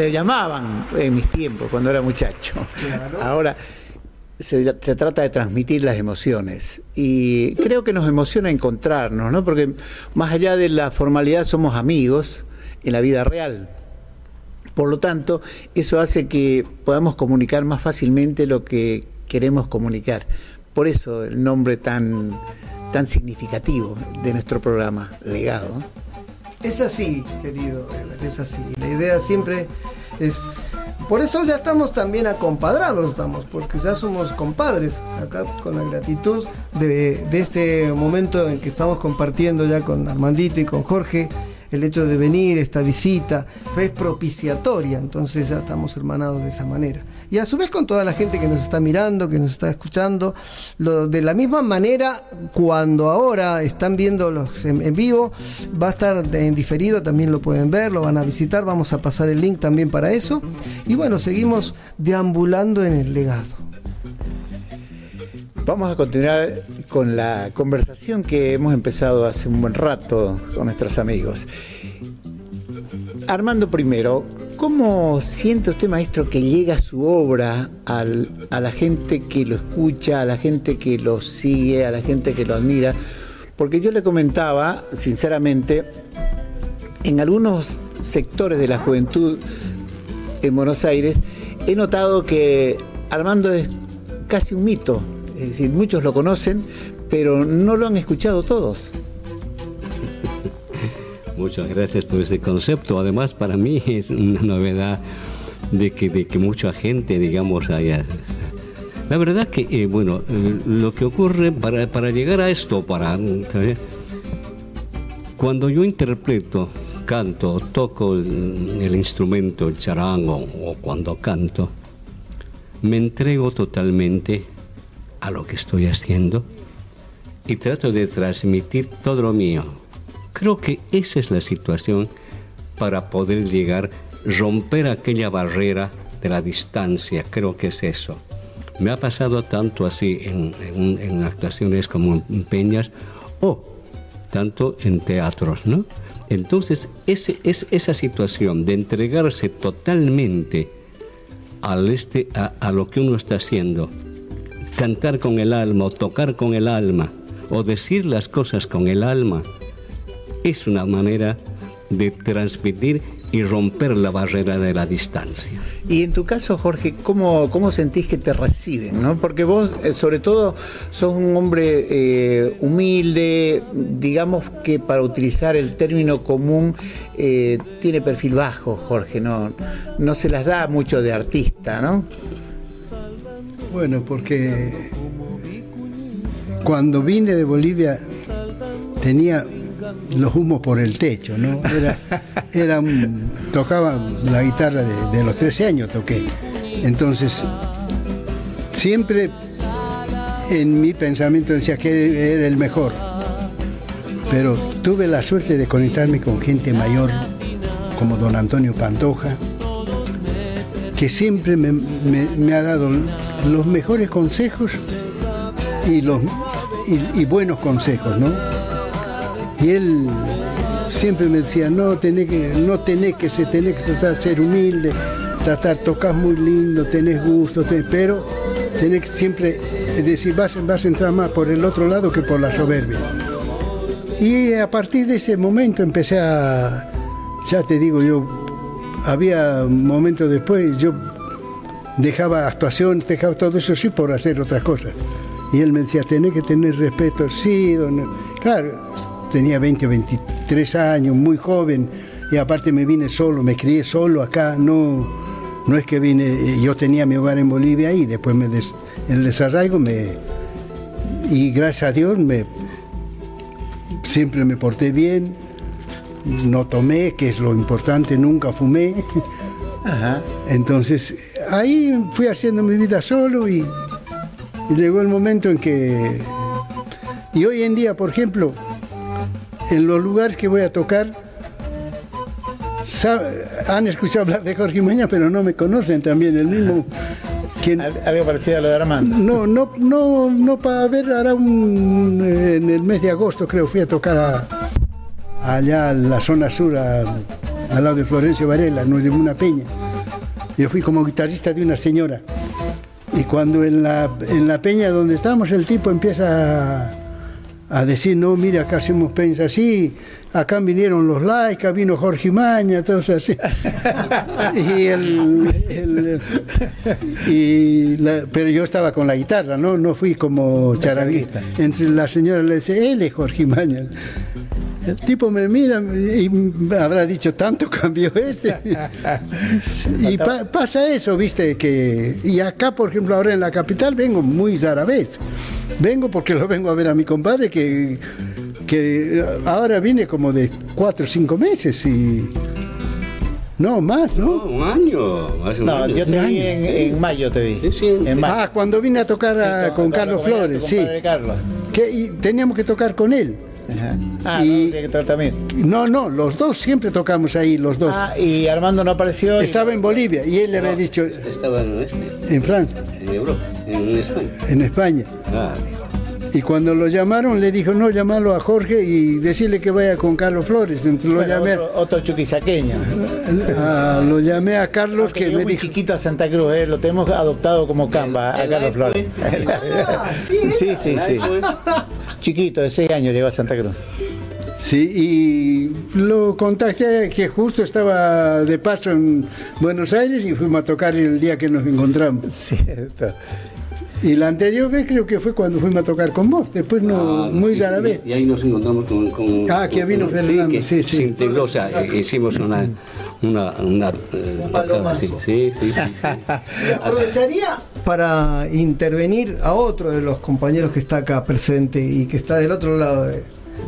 Le llamaban en mis tiempos, cuando era muchacho. Ahora se, se trata de transmitir las emociones. Y creo que nos emociona encontrarnos, ¿no? Porque más allá de la formalidad somos amigos en la vida real. Por lo tanto, eso hace que podamos comunicar más fácilmente lo que queremos comunicar. Por eso el nombre tan, tan significativo de nuestro programa, Legado. Es así, querido, Ever, es así. La idea siempre es... Por eso ya estamos también acompadrados, estamos, porque ya somos compadres, acá con la gratitud de, de este momento en que estamos compartiendo ya con Armandito y con Jorge, el hecho de venir, esta visita, es propiciatoria, entonces ya estamos hermanados de esa manera. Y a su vez con toda la gente que nos está mirando, que nos está escuchando, de la misma manera, cuando ahora están viendo los en vivo, va a estar en diferido, también lo pueden ver, lo van a visitar, vamos a pasar el link también para eso. Y bueno, seguimos deambulando en el legado. Vamos a continuar con la conversación que hemos empezado hace un buen rato con nuestros amigos. Armando primero, ¿cómo siente usted, maestro, que llega su obra a la gente que lo escucha, a la gente que lo sigue, a la gente que lo admira? Porque yo le comentaba, sinceramente, en algunos sectores de la juventud en Buenos Aires, he notado que Armando es casi un mito. Es decir, muchos lo conocen, pero no lo han escuchado todos. Muchas gracias por ese concepto. Además, para mí es una novedad de que, de que mucha gente, digamos, haya... La verdad que, eh, bueno, eh, lo que ocurre para, para llegar a esto, para... Cuando yo interpreto, canto, toco el, el instrumento, el charango, o cuando canto, me entrego totalmente a lo que estoy haciendo y trato de transmitir todo lo mío. Creo que esa es la situación para poder llegar, romper aquella barrera de la distancia, creo que es eso. Me ha pasado tanto así en, actuaciones como en peñas o tanto en teatros, ¿no? Entonces, ese, es esa situación de entregarse totalmente al este, a, a lo que uno está haciendo, cantar con el alma o tocar con el alma o decir las cosas con el alma, es una manera de transmitir y romper la barrera de la distancia. Y en tu caso, Jorge, ¿cómo, cómo sentís que te reciben? ¿no? Porque vos, eh, sobre todo, sos un hombre eh, humilde, digamos que para utilizar el término común, eh, tiene perfil bajo, Jorge, no, no se las da mucho de artista, ¿no? Bueno, porque cuando vine de Bolivia tenía los humos por el techo, ¿no? Era, un- tocaba la guitarra de, los 13 años, toqué. Entonces, siempre en mi pensamiento decía que era el mejor. Pero tuve la suerte de conectarme con gente mayor, como don Antonio Pantoja, que siempre me, ha dado los mejores consejos y, los, y buenos consejos, ¿no? Y él siempre me decía, no tenés que, no tenés que ser, tenés que tratar de ser humilde, tratar, tocas muy lindo, tenés gusto, tenés- pero tenés que siempre decir, vas, vas a entrar más por el otro lado que por la soberbia. Y a partir de ese momento empecé a, ya te digo, yo había momentos después, yo dejaba actuaciones, dejaba todo eso sí por hacer otras cosas. Y él me decía, tenés que tener respeto, sí, don... claro, tenía 20, 23 años, muy joven, y aparte me vine solo, me crié solo acá, no, no es que vine, yo tenía mi hogar en Bolivia y después me des- el desarraigo me, y gracias a Dios me, siempre me porté bien, no tomé, que es lo importante, nunca fumé. Ajá. Entonces, ahí fui haciendo mi vida solo y, y llegó el momento en que... Y hoy en día, por ejemplo, en los lugares que voy a tocar, sabe- han escuchado hablar de Jorge Maña, pero no me conocen también, el mismo... quien- Al- Algo parecido a lo de Armando. no, no, no, no para ver, ahora un, en el mes de agosto creo fui a tocar a- allá en la zona sur, a- al lado de Florencio Varela, no en una peña. Yo fui como guitarrista de una señora. Y cuando en la, en la peña donde estábamos el tipo empieza a, a decir, no, mira, acá hacemos peñas así, acá vinieron los laicas, vino Jorge Maña, todos así. y el, el- y la- pero yo estaba con la guitarra, no, no fui como charanguista. Entonces la señora le dice, él es Jorge Maña. El tipo me mira y habrá dicho, tanto cambió este. y pa- pasa eso, viste, que... Y acá, por ejemplo, ahora en la capital vengo muy rara vez. Vengo porque lo vengo a ver a mi compadre que, que ahora vine como de cuatro o cinco meses y... No, más, No, ¿no? un año. Hace un No, año. yo te vi en, en mayo, te vi. Sí, sí. En mayo. Ah, cuando vine a tocar a- Sí, con, Carlos Maña, tu Flores, sí. Carlos. Que, y teníamos que tocar con él. Ajá. Ah, Y- no, tiene que tocar también. No, no, los dos siempre tocamos ahí, los dos. Ah, y Armando no apareció. y- Estaba en Bolivia y él le había dicho Estaba en este, en Francia, en Europa, en España. en España. Ah, Y cuando lo llamaron le dijo, no, llamalo a Jorge y decirle que vaya con Carlos Flores. Entonces lo Bueno, llamé, otro, otro chuquisaqueño. a, lo llamé a Carlos Que me muy dijo, chiquito a Santa Cruz, eh, lo tenemos adoptado como camba a el Carlos. Flores. Ah, sí. sí, sí, sí. Chiquito, de 6 años llegó a Santa Cruz. sí, y lo contacté que justo estaba de paso en Buenos Aires y fuimos a tocar el día que nos encontramos. Cierto. Y la anterior vez creo que fue cuando fuimos a tocar con vos, después no, Ah, muy sí, rara sí, vez. Y ahí nos encontramos con. con Ah, que vino con- Fernando, que sí, sí. Se integró, o sea, eh, hicimos una. Una. una eh, Un palomazo. sí, sí, sí, sí, sí. Y aprovecharía para intervenir a otro de los compañeros que está acá presente y que está del otro lado de,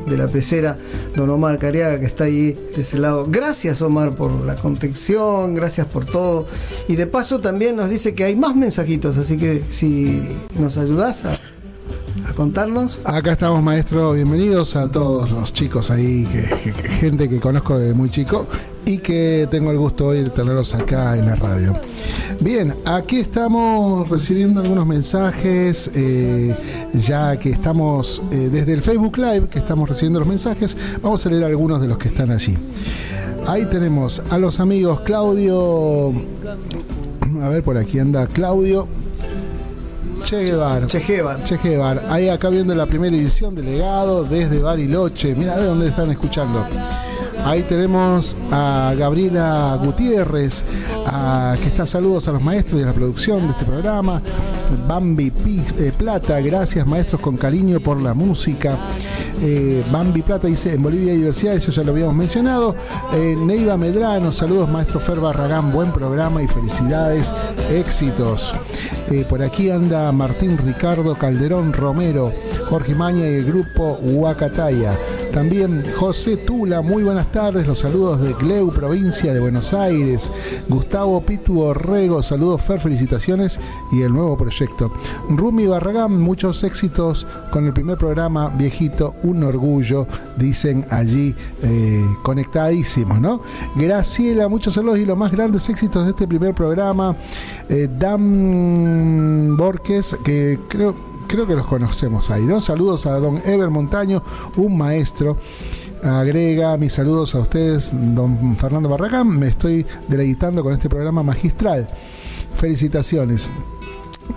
de la pecera, don Omar Cariaga, que está ahí de ese lado. Gracias Omar por la contención, gracias por todo. Y de paso también nos dice que hay más mensajitos, así que si nos ayudás a, contarnos. Acá estamos, maestro. Bienvenidos a todos los chicos ahí, gente que conozco desde muy chico y que tengo el gusto hoy de tenerlos acá en la radio. Bien, aquí estamos recibiendo algunos mensajes, eh, ya que estamos eh, desde el Facebook Live, que estamos recibiendo los mensajes, vamos a leer algunos de los que están allí. Ahí tenemos a los amigos Claudio, a ver, por aquí anda Claudio. Che Guevara. Che Guevara. Che Guevara. Ahí acá viendo la primera edición de Legado desde Bariloche. Mira de dónde están escuchando. Ahí tenemos a Gabriela Gutiérrez, que está saludos a los maestros y a la producción de este programa. Bambi eh, Plata, gracias maestros con cariño por la música. Eh, Bambi Plata dice, en Bolivia hay diversidad, eso ya lo habíamos mencionado. Eh, Neiva Medrano, saludos maestro Fer Barragán, buen programa y felicidades, éxitos. Por aquí anda Martín Ricardo Calderón Romero, Jorge Maña y el grupo Huacataya. También José Tula, muy buenas tardes, los saludos de Gleu, provincia de Buenos Aires. Gustavo Pitu Orrego, saludos Fer, felicitaciones y el nuevo proyecto. Rumi Barragán, muchos éxitos con el primer programa, viejito, un orgullo, dicen allí eh, conectadísimos, ¿no? Graciela, muchos saludos y los más grandes éxitos de este primer programa. Eh, Dan Borges, que creo creo que los conocemos ahí, ¿no? Saludos a don Ever Montaño, un maestro. Agrega mis saludos a ustedes, don Fernando Barragán. Me estoy deleitando con este programa magistral. Felicitaciones.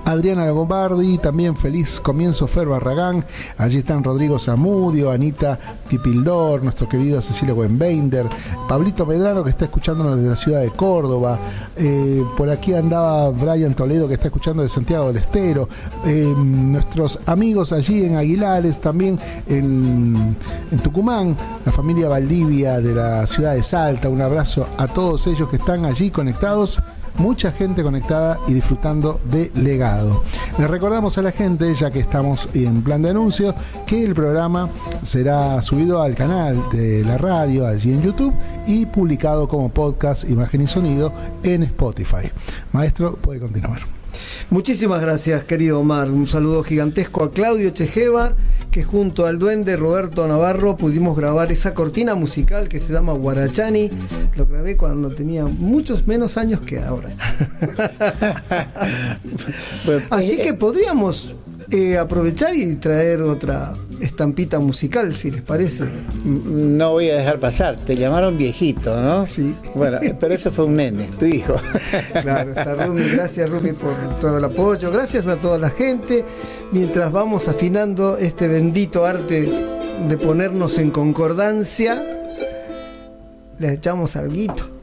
Adriana Lombardi, también feliz comienzo Fer Barragán. Allí están Rodrigo Zamudio, Anita Pipildor, nuestro querido Cecilio Wenbeinder, Pablito Medrano que está escuchándonos desde la ciudad de Córdoba. Eh, por aquí andaba Brian Toledo que está escuchando de Santiago del Estero. Eh, nuestros amigos allí en Aguilares, también en Tucumán, la familia Valdivia de la ciudad de Salta. Un abrazo a todos ellos que están allí conectados mucha gente conectada y disfrutando de legado. Les recordamos a la gente, ya que estamos en plan de anuncio, que el programa será subido al canal de la radio allí en YouTube y publicado como podcast, imagen y sonido en Spotify. Maestro, puede continuar. Muchísimas gracias, querido Omar. Un saludo gigantesco a Claudio Chejeva, que junto al duende Roberto Navarro pudimos grabar esa cortina musical que se llama Guarachani. Lo grabé cuando tenía muchos menos años que ahora. Así que podríamos eh, aprovechar y traer otra estampita musical, si les parece. No voy a dejar pasar, te llamaron viejito, ¿no? Sí. Bueno, pero eso fue un nene, tu hijo. Claro, está Rumi, gracias Rumi por todo el apoyo, gracias a toda la gente. Mientras vamos afinando este bendito arte de ponernos en concordancia, les echamos alguito.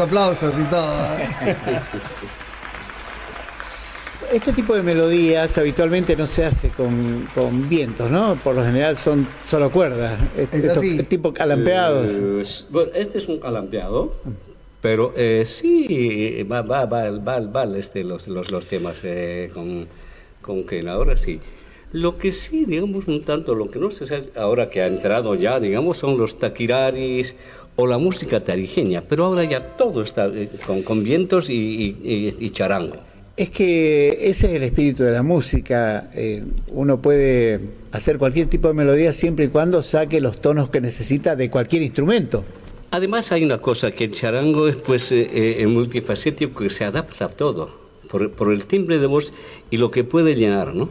Aplausos y todo. Este tipo de melodías habitualmente no se hace con, con vientos, ¿no? Por lo general son solo cuerdas. Es tipo calampeados. Eh, bueno, este es un calampeado, pero eh, sí va, va, va, va, este, los, los, los temas eh, con, con que ahora sí. Lo que sí, digamos, un tanto, lo que no sé ahora que ha entrado ya, digamos, son los taquiraris o la música tarijeña, pero ahora ya todo está eh, con, vientos y, charango. Es que ese es el espíritu de la música. Eh, uno puede hacer cualquier tipo de melodía siempre y cuando saque los tonos que necesita de cualquier instrumento. Además hay una cosa, que el charango es pues eh, eh, multifacético que se adapta a todo, por, por el timbre de voz y lo que puede llenar, ¿no?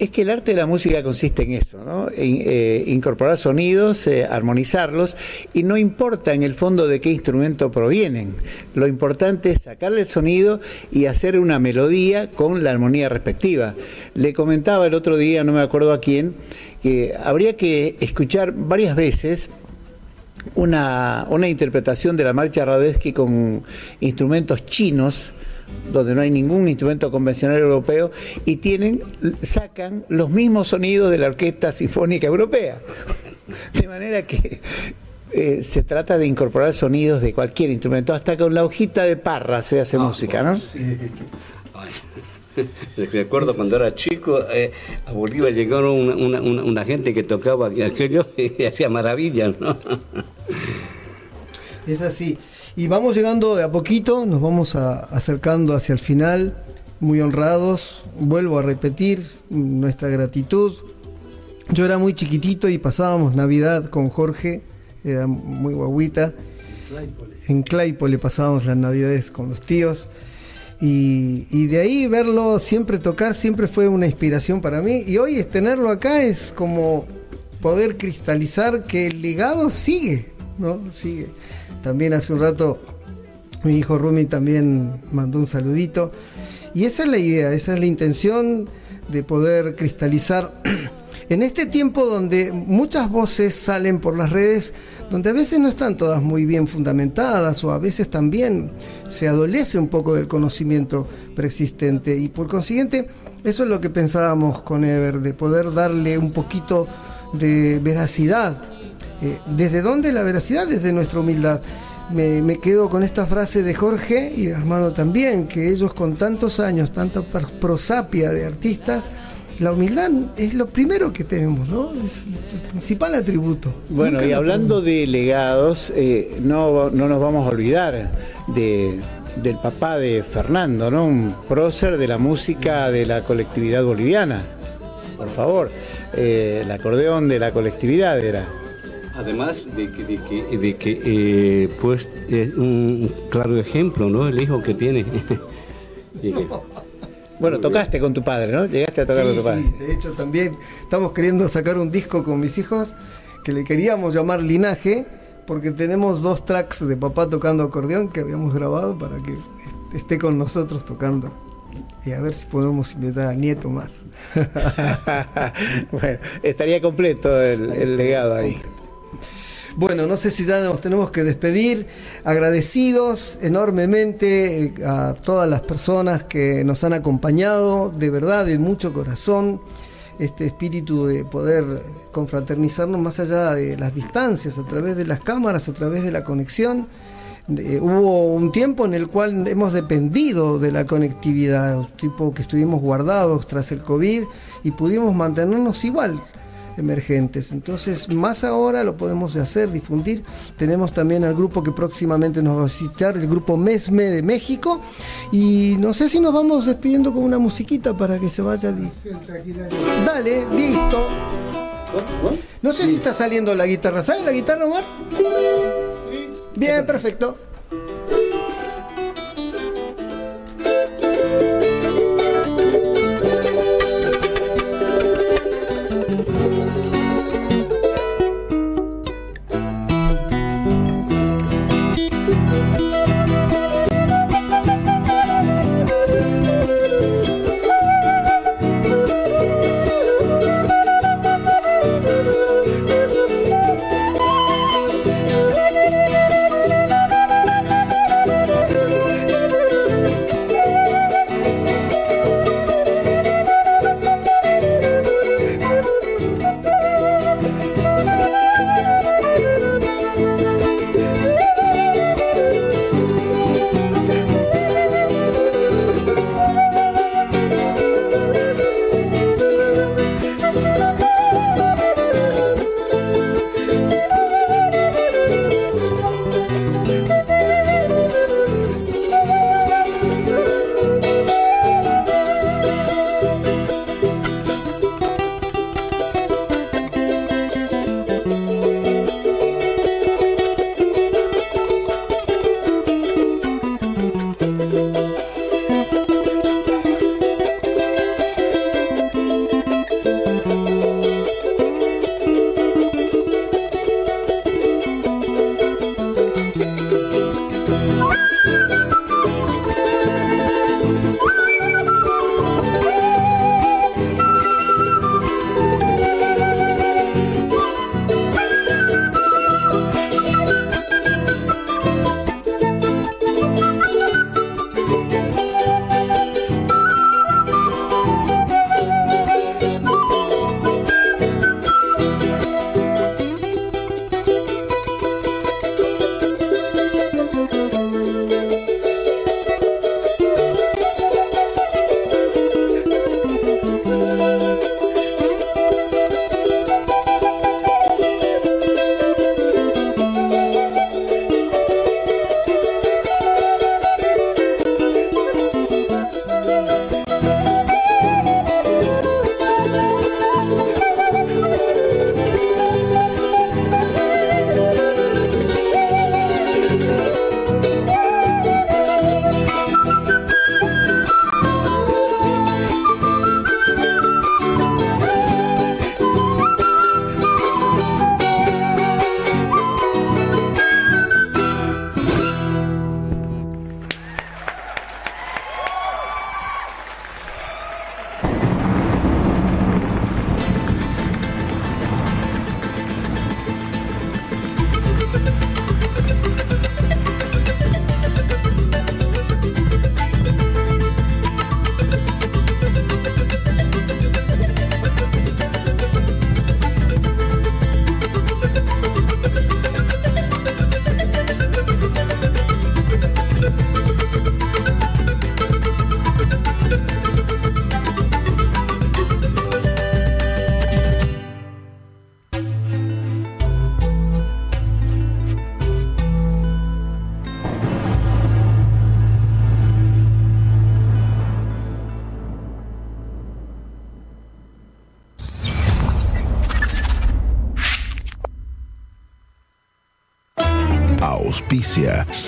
Es que el arte de la música consiste en eso, ¿no? En, eh, incorporar sonidos, eh, armonizarlos, y no importa en el fondo de qué instrumento provienen. Lo importante es sacarle el sonido y hacer una melodía con la armonía respectiva. Le comentaba el otro día, no me acuerdo a quién, que habría que escuchar varias veces una, interpretación de la marcha Radesky con instrumentos chinos donde no hay ningún instrumento convencional europeo y tienen sacan los mismos sonidos de la Orquesta Sinfónica Europea. De manera que eh, se trata de incorporar sonidos de cualquier instrumento, hasta con la hojita de parra se hace Ah, música, ¿no? Ay. Recuerdo cuando era chico, eh, a Bolívar llegaron una, una- una- una gente que tocaba aquello y hacía maravillas, ¿no? Es así. Y vamos llegando de a poquito, nos vamos acercando hacia el final, muy honrados. Vuelvo a repetir nuestra gratitud. Yo era muy chiquitito y pasábamos Navidad con Jorge, era muy guaguita. En Claypole pasábamos las Navidades con los tíos. Y, y de ahí verlo siempre tocar siempre fue una inspiración para mí. Y hoy es tenerlo acá es como poder cristalizar que el legado sigue, ¿no? Sigue. También hace un rato mi hijo Rumi también mandó un saludito. Y esa es la idea, esa es la intención de poder cristalizar en este tiempo donde muchas voces salen por las redes, donde a veces no están todas muy bien fundamentadas o a veces también se adolece un poco del conocimiento preexistente y por consiguiente eso es lo que pensábamos con Ever, de poder darle un poquito de veracidad. Eh, ¿Desde dónde la veracidad? Desde nuestra humildad. Me, me quedo con esta frase de Jorge y de hermano también, que ellos con tantos años, tanta pr- prosapia de artistas, la humildad es lo primero que tenemos, ¿no? Es el principal atributo. Bueno, Nunca y hablando de legados, eh, no, no nos vamos a olvidar de, del papá de Fernando, ¿no? Un prócer de la música de la colectividad boliviana. Por favor, eh, el acordeón de la colectividad era. Además de que, de que, de que, eh, pues es un claro ejemplo, ¿no? El hijo que tiene. Que- Bueno, tocaste con tu padre, ¿no? Llegaste a tocar Sí, con tu padre. sí, de hecho también estamos queriendo sacar un disco con mis hijos que le queríamos llamar Linaje, porque tenemos dos tracks de papá tocando acordeón que habíamos grabado para que est- esté con nosotros tocando. Y a ver si podemos invitar al nieto más. bueno, estaría completo el, el legado ahí. Bueno, no sé si ya nos tenemos que despedir. Agradecidos enormemente eh, a todas las personas que nos han acompañado, de verdad, de mucho corazón. Este espíritu de poder confraternizarnos más allá de las distancias, a través de las cámaras, a través de la conexión. Eh, hubo un tiempo en el cual hemos dependido de la conectividad, tipo que estuvimos guardados tras el COVID y pudimos mantenernos igual emergentes. Entonces, más ahora lo podemos hacer, difundir. Tenemos también al grupo que próximamente nos va a visitar, el grupo Mesme de México. Y no sé si nos vamos despidiendo con una musiquita para que se vaya. Dale, listo. No sé si está saliendo la guitarra. ¿Sale la guitarra, Omar? Bien, perfecto.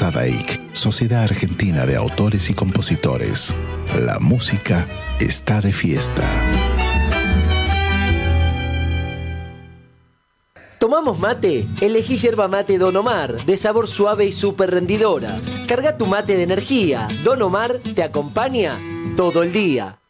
Sadaik, Sociedad Argentina de Autores y Compositores. La música está de fiesta. ¿Tomamos mate? Elegí yerba mate Don Omar, de sabor suave y súper rendidora. Carga tu mate de energía. Don Omar te acompaña todo el día.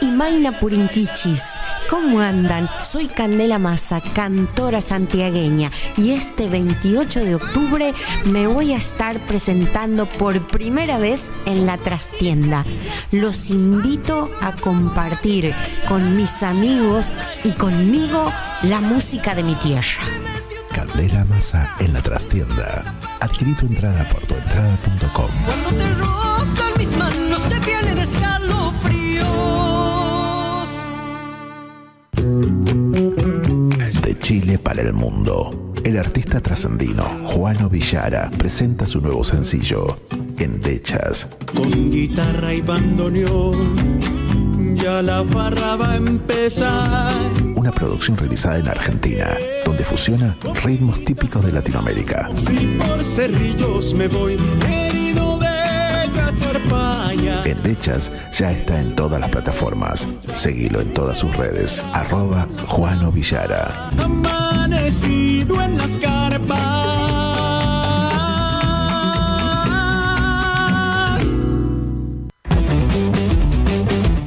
Y Maina Purinquichis. ¿Cómo andan? Soy Candela Massa, cantora santiagueña, y este 28 de octubre me voy a estar presentando por primera vez en la trastienda. Los invito a compartir con mis amigos y conmigo la música de mi tierra. Candela Massa en la trastienda. Adquirí tu entrada por tuentrada.com. Cuando te rozan mis manos te Chile para el mundo. El artista trascendino Juano Villara presenta su nuevo sencillo, Endechas. Con guitarra y bandoneón, ya la farra va a empezar. Una producción realizada en Argentina, donde fusiona ritmos típicos de Latinoamérica. Si por cerrillos me voy herido de cacharpaya. Endechas ya está en todas las plataformas. Seguilo en todas sus redes. Arroba Juano Villara. Amanecido en las carpas.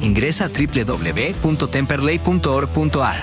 Ingresa a www.temperley.org.ar.